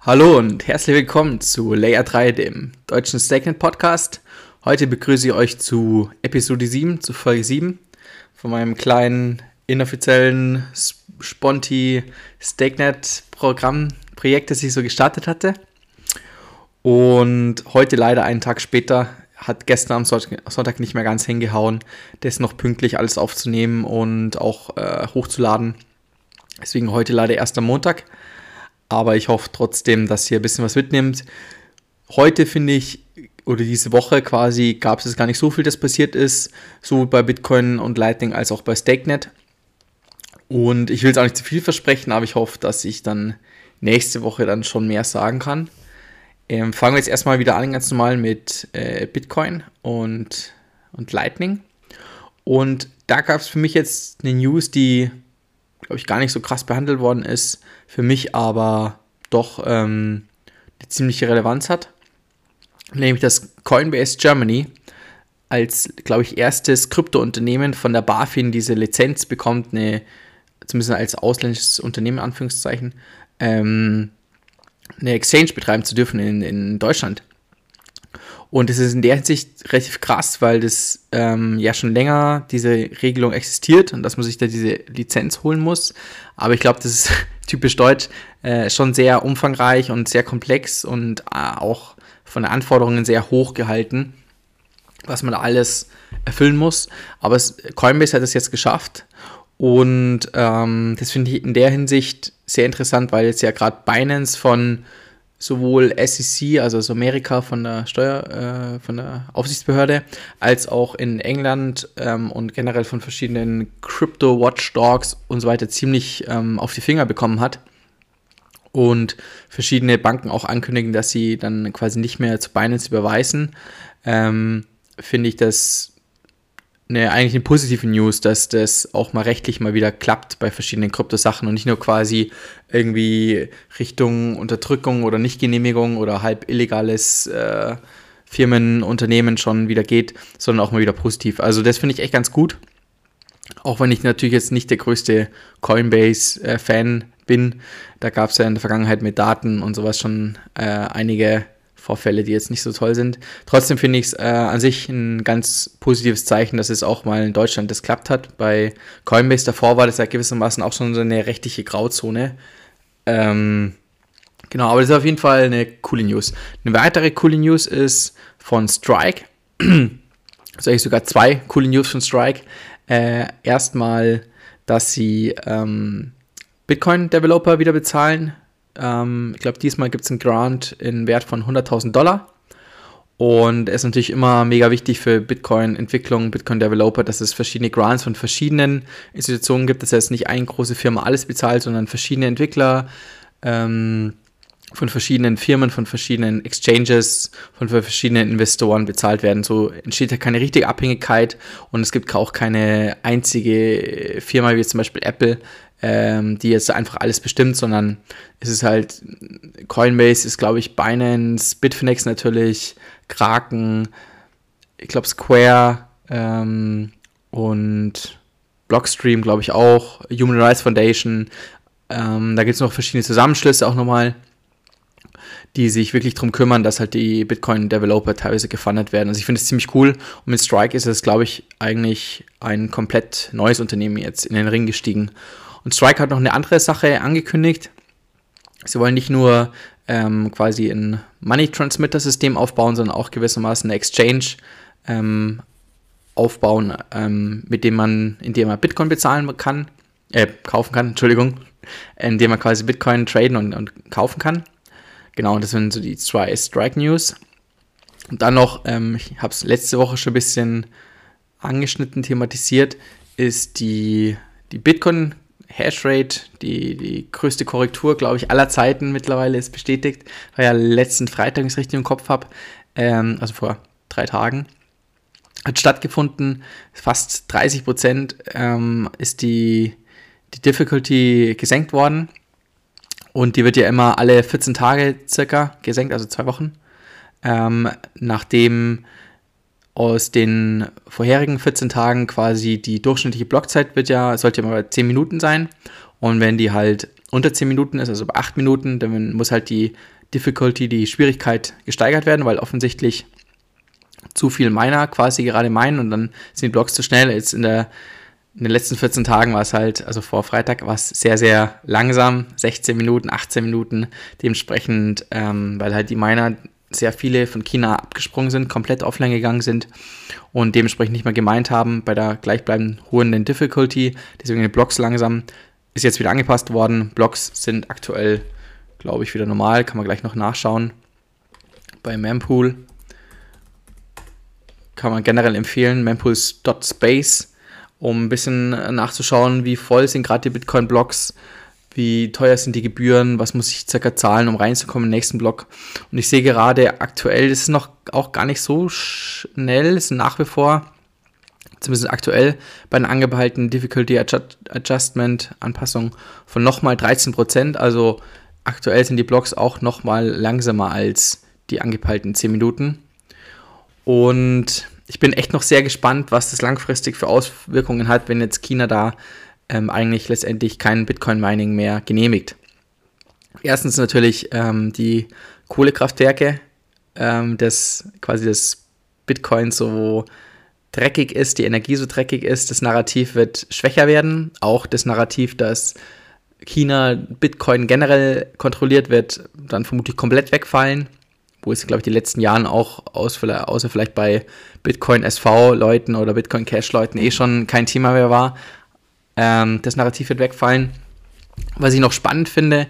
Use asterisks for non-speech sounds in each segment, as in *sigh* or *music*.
Hallo und herzlich willkommen zu Layer 3, dem deutschen Stakenet Podcast. Heute begrüße ich euch zu Episode 7, zu Folge 7 von meinem kleinen inoffiziellen Sponti Stakenet Programm Projekt, das ich so gestartet hatte. Und heute leider einen Tag später hat gestern am Sonntag nicht mehr ganz hingehauen, das noch pünktlich alles aufzunehmen und auch äh, hochzuladen. Deswegen heute leider erst am Montag. Aber ich hoffe trotzdem, dass ihr ein bisschen was mitnimmt. Heute finde ich, oder diese Woche quasi, gab es gar nicht so viel, das passiert ist, sowohl bei Bitcoin und Lightning als auch bei StakeNet. Und ich will es auch nicht zu viel versprechen, aber ich hoffe, dass ich dann nächste Woche dann schon mehr sagen kann. Ähm, fangen wir jetzt erstmal wieder an, ganz normal mit äh, Bitcoin und, und Lightning. Und da gab es für mich jetzt eine News, die glaube ich, gar nicht so krass behandelt worden ist, für mich aber doch ähm, eine ziemliche Relevanz hat. Nämlich dass Coinbase Germany als, glaube ich, erstes Kryptounternehmen von der BaFin diese Lizenz bekommt, eine, zumindest als ausländisches Unternehmen, Anführungszeichen, ähm, eine Exchange betreiben zu dürfen in, in Deutschland. Und es ist in der Hinsicht relativ krass, weil das ähm, ja schon länger diese Regelung existiert und dass man sich da diese Lizenz holen muss. Aber ich glaube, das ist *laughs* typisch deutsch äh, schon sehr umfangreich und sehr komplex und äh, auch von den Anforderungen sehr hoch gehalten, was man da alles erfüllen muss. Aber es, Coinbase hat es jetzt geschafft und ähm, das finde ich in der Hinsicht sehr interessant, weil jetzt ja gerade Binance von sowohl SEC, also aus Amerika von der Steuer, äh, von der Aufsichtsbehörde, als auch in England ähm, und generell von verschiedenen Crypto Watchdogs und so weiter ziemlich ähm, auf die Finger bekommen hat. Und verschiedene Banken auch ankündigen, dass sie dann quasi nicht mehr zu Binance überweisen, ähm, finde ich das eine, eigentlich eine positive News, dass das auch mal rechtlich mal wieder klappt bei verschiedenen Kryptosachen und nicht nur quasi irgendwie Richtung Unterdrückung oder Nichtgenehmigung oder halb illegales äh, Firmenunternehmen schon wieder geht, sondern auch mal wieder positiv. Also das finde ich echt ganz gut. Auch wenn ich natürlich jetzt nicht der größte Coinbase-Fan äh, bin. Da gab es ja in der Vergangenheit mit Daten und sowas schon äh, einige Vorfälle, die jetzt nicht so toll sind. Trotzdem finde ich es äh, an sich ein ganz positives Zeichen, dass es auch mal in Deutschland das klappt hat. Bei Coinbase davor war das ja gewissermaßen auch schon so eine rechtliche Grauzone. Ähm, genau, aber das ist auf jeden Fall eine coole News. Eine weitere coole News ist von Strike. *clears throat* also eigentlich sogar zwei coole News von Strike. Äh, erstmal, dass sie ähm, Bitcoin-Developer wieder bezahlen ähm, ich glaube, diesmal gibt es einen Grant in Wert von 100.000 Dollar. Und es ist natürlich immer mega wichtig für Bitcoin-Entwicklung, Bitcoin-Developer, dass es verschiedene Grants von verschiedenen Institutionen gibt. Das heißt, nicht eine große Firma alles bezahlt, sondern verschiedene Entwickler ähm, von verschiedenen Firmen, von verschiedenen Exchanges, von verschiedenen Investoren bezahlt werden. So entsteht ja keine richtige Abhängigkeit und es gibt auch keine einzige Firma wie zum Beispiel Apple, ähm, die jetzt einfach alles bestimmt, sondern es ist halt, Coinbase ist, glaube ich, Binance, Bitfinex natürlich, Kraken, ich glaube Square ähm, und Blockstream, glaube ich, auch, Human Rights Foundation. Ähm, da gibt es noch verschiedene Zusammenschlüsse auch nochmal, die sich wirklich darum kümmern, dass halt die Bitcoin-Developer teilweise gefundet werden. Also ich finde es ziemlich cool. Und mit Strike ist es, glaube ich, eigentlich ein komplett neues Unternehmen jetzt in den Ring gestiegen. Und Strike hat noch eine andere Sache angekündigt. Sie wollen nicht nur ähm, quasi ein Money Transmitter System aufbauen, sondern auch gewissermaßen eine Exchange ähm, aufbauen, ähm, mit dem man, in dem man Bitcoin bezahlen kann, äh, kaufen kann, Entschuldigung, in dem man quasi Bitcoin traden und, und kaufen kann. Genau, das sind so die zwei Strike News. Und dann noch, ähm, ich habe es letzte Woche schon ein bisschen angeschnitten, thematisiert, ist die, die Bitcoin Hashrate, die, die größte Korrektur, glaube ich, aller Zeiten mittlerweile ist bestätigt. War ja letzten Freitag, wenn ich es richtig im Kopf habe, ähm, also vor drei Tagen, hat stattgefunden. Fast 30 Prozent ähm, ist die, die Difficulty gesenkt worden. Und die wird ja immer alle 14 Tage circa gesenkt, also zwei Wochen. Ähm, nachdem aus den vorherigen 14 Tagen quasi die durchschnittliche Blockzeit wird ja, sollte ja mal 10 Minuten sein. Und wenn die halt unter 10 Minuten ist, also bei 8 Minuten, dann muss halt die Difficulty, die Schwierigkeit gesteigert werden, weil offensichtlich zu viel Miner quasi gerade meinen und dann sind die Blocks zu schnell. Jetzt in der in den letzten 14 Tagen war es halt, also vor Freitag war es sehr, sehr langsam, 16 Minuten, 18 Minuten, dementsprechend, ähm, weil halt die Miner sehr viele von China abgesprungen sind, komplett offline gegangen sind und dementsprechend nicht mehr gemeint haben bei der gleichbleibenden hohen Difficulty. Deswegen die Blocks langsam ist jetzt wieder angepasst worden. Blocks sind aktuell, glaube ich, wieder normal. Kann man gleich noch nachschauen. Bei Mempool kann man generell empfehlen. Mempool.space, um ein bisschen nachzuschauen, wie voll sind gerade die Bitcoin-Blocks wie teuer sind die Gebühren, was muss ich circa zahlen, um reinzukommen im nächsten Block. Und ich sehe gerade aktuell, das ist noch auch gar nicht so schnell, es ist nach wie vor, zumindest aktuell, bei den angehaltenen Difficulty Adjustment Anpassungen von nochmal 13%. Also aktuell sind die Blocks auch nochmal langsamer als die angepeilten 10 Minuten. Und ich bin echt noch sehr gespannt, was das langfristig für Auswirkungen hat, wenn jetzt China da ähm, eigentlich letztendlich kein Bitcoin-Mining mehr genehmigt. Erstens natürlich ähm, die Kohlekraftwerke, ähm, dass quasi das Bitcoin so dreckig ist, die Energie so dreckig ist, das Narrativ wird schwächer werden. Auch das Narrativ, dass China Bitcoin generell kontrolliert wird, dann vermutlich komplett wegfallen, wo es, glaube ich, die letzten Jahren auch, aus, außer vielleicht bei Bitcoin SV-Leuten oder Bitcoin Cash-Leuten eh schon kein Thema mehr war. Ähm, das Narrativ wird wegfallen. Was ich noch spannend finde,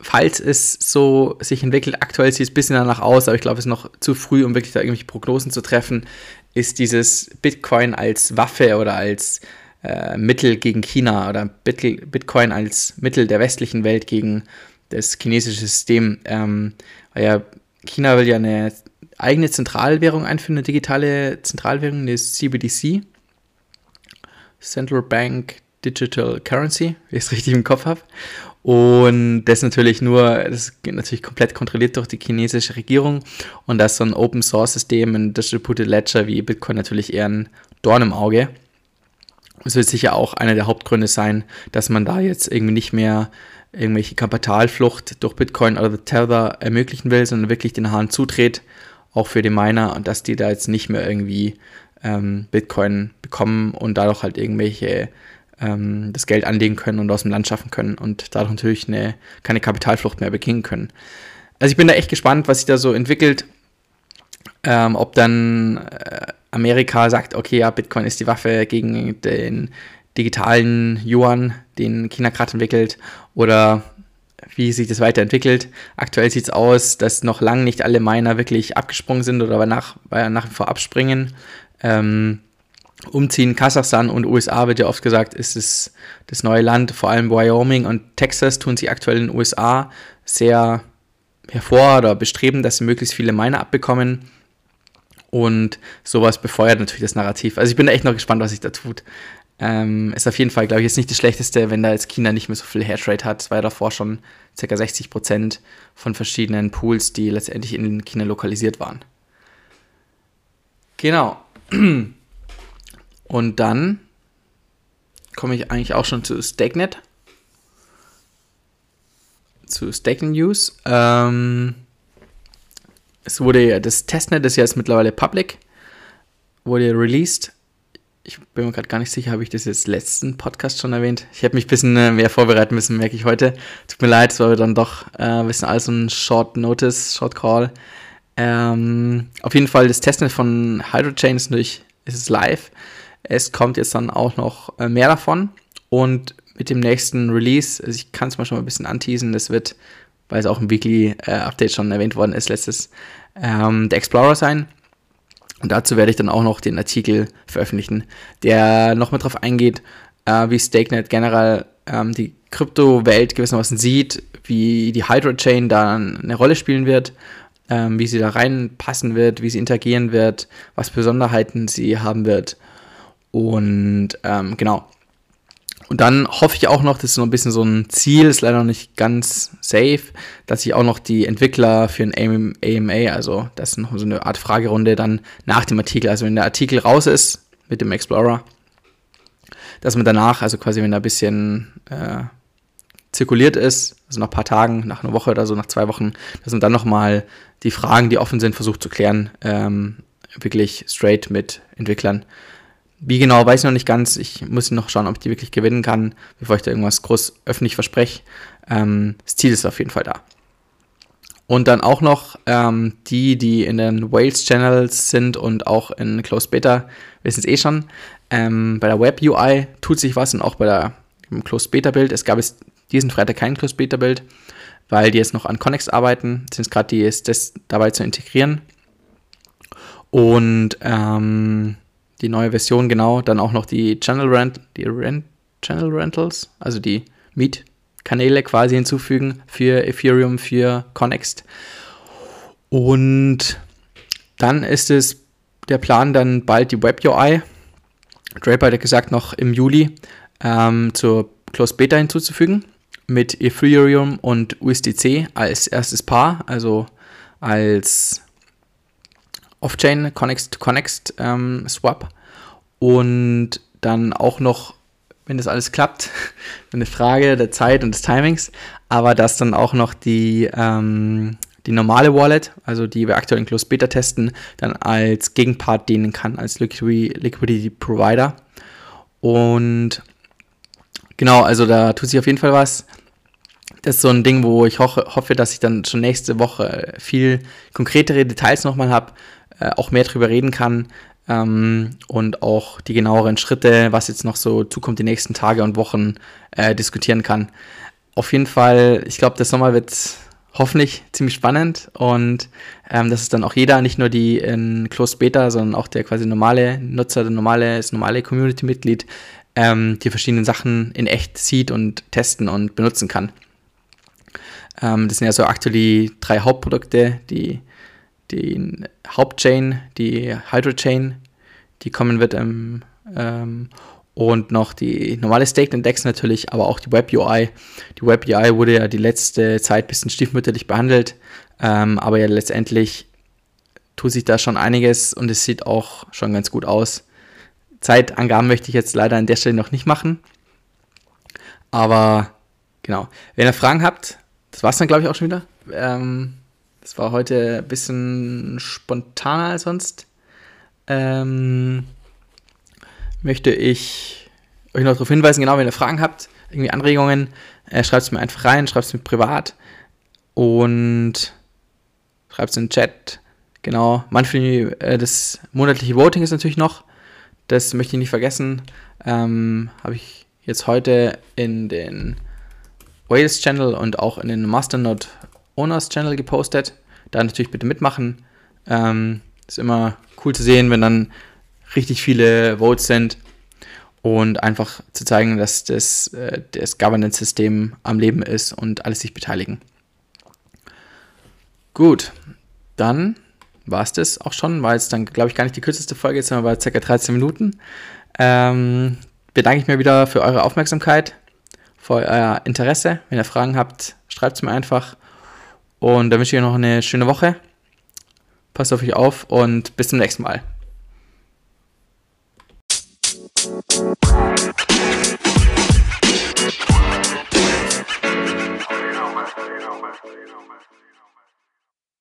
falls es so sich entwickelt, aktuell sieht es ein bisschen danach aus, aber ich glaube, es ist noch zu früh, um wirklich da irgendwelche Prognosen zu treffen, ist dieses Bitcoin als Waffe oder als äh, Mittel gegen China oder Bitcoin als Mittel der westlichen Welt gegen das chinesische System. Ähm, ja China will ja eine eigene Zentralwährung einführen, eine digitale Zentralwährung, eine CBDC, Central Bank Digital Currency, wie ich es richtig im Kopf habe. Und das natürlich nur, das ist natürlich komplett kontrolliert durch die chinesische Regierung. Und das ist so ein Open Source System, ein Distributed Ledger wie Bitcoin natürlich eher ein Dorn im Auge. Es wird sicher auch einer der Hauptgründe sein, dass man da jetzt irgendwie nicht mehr irgendwelche Kapitalflucht durch Bitcoin oder Tether ermöglichen will, sondern wirklich den Hahn zudreht, auch für die Miner und dass die da jetzt nicht mehr irgendwie ähm, Bitcoin bekommen und dadurch halt irgendwelche ähm, das Geld anlegen können und aus dem Land schaffen können und dadurch natürlich eine, keine Kapitalflucht mehr begehen können. Also ich bin da echt gespannt, was sich da so entwickelt. Ähm, ob dann äh, Amerika sagt, okay, ja, Bitcoin ist die Waffe gegen den digitalen Yuan, den China gerade entwickelt, oder wie sich das weiterentwickelt. Aktuell sieht es aus, dass noch lange nicht alle Miner wirklich abgesprungen sind oder nach, nach wie vor abspringen. Ähm, umziehen. Kasachstan und USA wird ja oft gesagt, ist es das neue Land. Vor allem Wyoming und Texas tun sie aktuell in den USA sehr hervor oder bestreben, dass sie möglichst viele Miner abbekommen. Und sowas befeuert natürlich das Narrativ. Also ich bin echt noch gespannt, was sich da tut. Ähm, ist auf jeden Fall, glaube ich, jetzt nicht das Schlechteste, wenn da jetzt China nicht mehr so viel Hashrate hat. Es war ja davor schon ca. 60% von verschiedenen Pools, die letztendlich in China lokalisiert waren. Genau. *clears throat* Und dann komme ich eigentlich auch schon zu StakeNet. Zu Staking News. Ähm, es wurde das Testnet ist jetzt mittlerweile public, wurde released. Ich bin mir gerade gar nicht sicher, habe ich das jetzt letzten Podcast schon erwähnt. Ich habe mich ein bisschen äh, mehr vorbereiten müssen, merke ich heute. Tut mir leid, es war dann doch äh, ein bisschen alles ein Short Notice, Short Call. Ähm, auf jeden Fall das Testnet von Hydrochain ist, durch, ist live. Es kommt jetzt dann auch noch äh, mehr davon und mit dem nächsten Release, also ich kann es mal schon mal ein bisschen anteasen, das wird, weil es auch im Weekly äh, Update schon erwähnt worden ist, letztes, ähm, der Explorer sein. Und dazu werde ich dann auch noch den Artikel veröffentlichen, der noch mit drauf eingeht, äh, wie StakeNet generell ähm, die Kryptowelt gewissermaßen sieht, wie die Hydra Chain da eine Rolle spielen wird, ähm, wie sie da reinpassen wird, wie sie interagieren wird, was Besonderheiten sie haben wird und ähm, genau. Und dann hoffe ich auch noch, das ist so ein bisschen so ein Ziel, ist leider noch nicht ganz safe, dass ich auch noch die Entwickler für ein AMA, also das ist noch so eine Art Fragerunde, dann nach dem Artikel, also wenn der Artikel raus ist mit dem Explorer, dass man danach, also quasi wenn da ein bisschen äh, zirkuliert ist, also nach ein paar Tagen, nach einer Woche oder so, nach zwei Wochen, dass man dann nochmal die Fragen, die offen sind, versucht zu klären, ähm, wirklich straight mit Entwicklern. Wie genau, weiß ich noch nicht ganz. Ich muss noch schauen, ob ich die wirklich gewinnen kann, bevor ich da irgendwas groß öffentlich verspreche. Ähm, das Ziel ist auf jeden Fall da. Und dann auch noch ähm, die, die in den Wales Channels sind und auch in Closed Beta, wissen es eh schon. Ähm, bei der Web UI tut sich was und auch bei der Closed Beta Bild. Es gab es diesen Freitag kein Closed Beta Bild, weil die jetzt noch an Connex arbeiten, sind gerade die das dabei zu integrieren. Und ähm, die neue Version, genau, dann auch noch die Channel Rent, die Rent, Channel Rentals, also die Mietkanäle quasi hinzufügen für Ethereum, für Connext. Und dann ist es der Plan, dann bald die Web UI, Draper hat gesagt, noch im Juli ähm, zur Closed Beta hinzuzufügen mit Ethereum und USDC als erstes Paar, also als Off-Chain Connect-to-Connect ähm, Swap und dann auch noch, wenn das alles klappt, *laughs* eine Frage der Zeit und des Timings, aber dass dann auch noch die, ähm, die normale Wallet, also die wir aktuell in Closed Beta testen, dann als Gegenpart dienen kann, als Liquidity Provider. Und genau, also da tut sich auf jeden Fall was. Das ist so ein Ding, wo ich hoffe, hoffe dass ich dann schon nächste Woche viel konkretere Details nochmal habe, äh, auch mehr drüber reden kann ähm, und auch die genaueren Schritte, was jetzt noch so zukommt, die nächsten Tage und Wochen äh, diskutieren kann. Auf jeden Fall, ich glaube, der Sommer wird hoffentlich ziemlich spannend und ähm, dass es dann auch jeder, nicht nur die in Closed Beta, sondern auch der quasi normale Nutzer, der normale, das normale Community-Mitglied, ähm, die verschiedenen Sachen in echt sieht und testen und benutzen kann. Ähm, das sind ja so aktuell die drei Hauptprodukte, die die Hauptchain, die Hydrochain, die kommen wird ähm, ähm, und noch die normale Staked Index natürlich, aber auch die Web UI. Die Web UI wurde ja die letzte Zeit ein bisschen stiefmütterlich behandelt, ähm, aber ja letztendlich tut sich da schon einiges und es sieht auch schon ganz gut aus. Zeitangaben möchte ich jetzt leider an der Stelle noch nicht machen, aber genau. Wenn ihr Fragen habt, das war es dann glaube ich auch schon wieder. Ähm, das war heute ein bisschen spontaner als sonst. Ähm, möchte ich euch noch darauf hinweisen, genau, wenn ihr Fragen habt, irgendwie Anregungen, äh, schreibt es mir einfach rein, schreibt es mir privat und schreibt es in den Chat. Genau, manchmal äh, das monatliche Voting ist natürlich noch, das möchte ich nicht vergessen. Ähm, Habe ich jetzt heute in den Wales Channel und auch in den Masternode Owners Channel gepostet. Da natürlich bitte mitmachen. Ähm, ist immer cool zu sehen, wenn dann richtig viele Votes sind und einfach zu zeigen, dass das, äh, das Governance-System am Leben ist und alle sich beteiligen. Gut, dann war es das auch schon. War jetzt dann, glaube ich, gar nicht die kürzeste Folge, jetzt sind wir bei ca. 13 Minuten. Ähm, bedanke ich mir wieder für eure Aufmerksamkeit, für euer Interesse. Wenn ihr Fragen habt, schreibt es mir einfach. Und dann wünsche ich euch noch eine schöne Woche. Passt auf euch auf und bis zum nächsten Mal.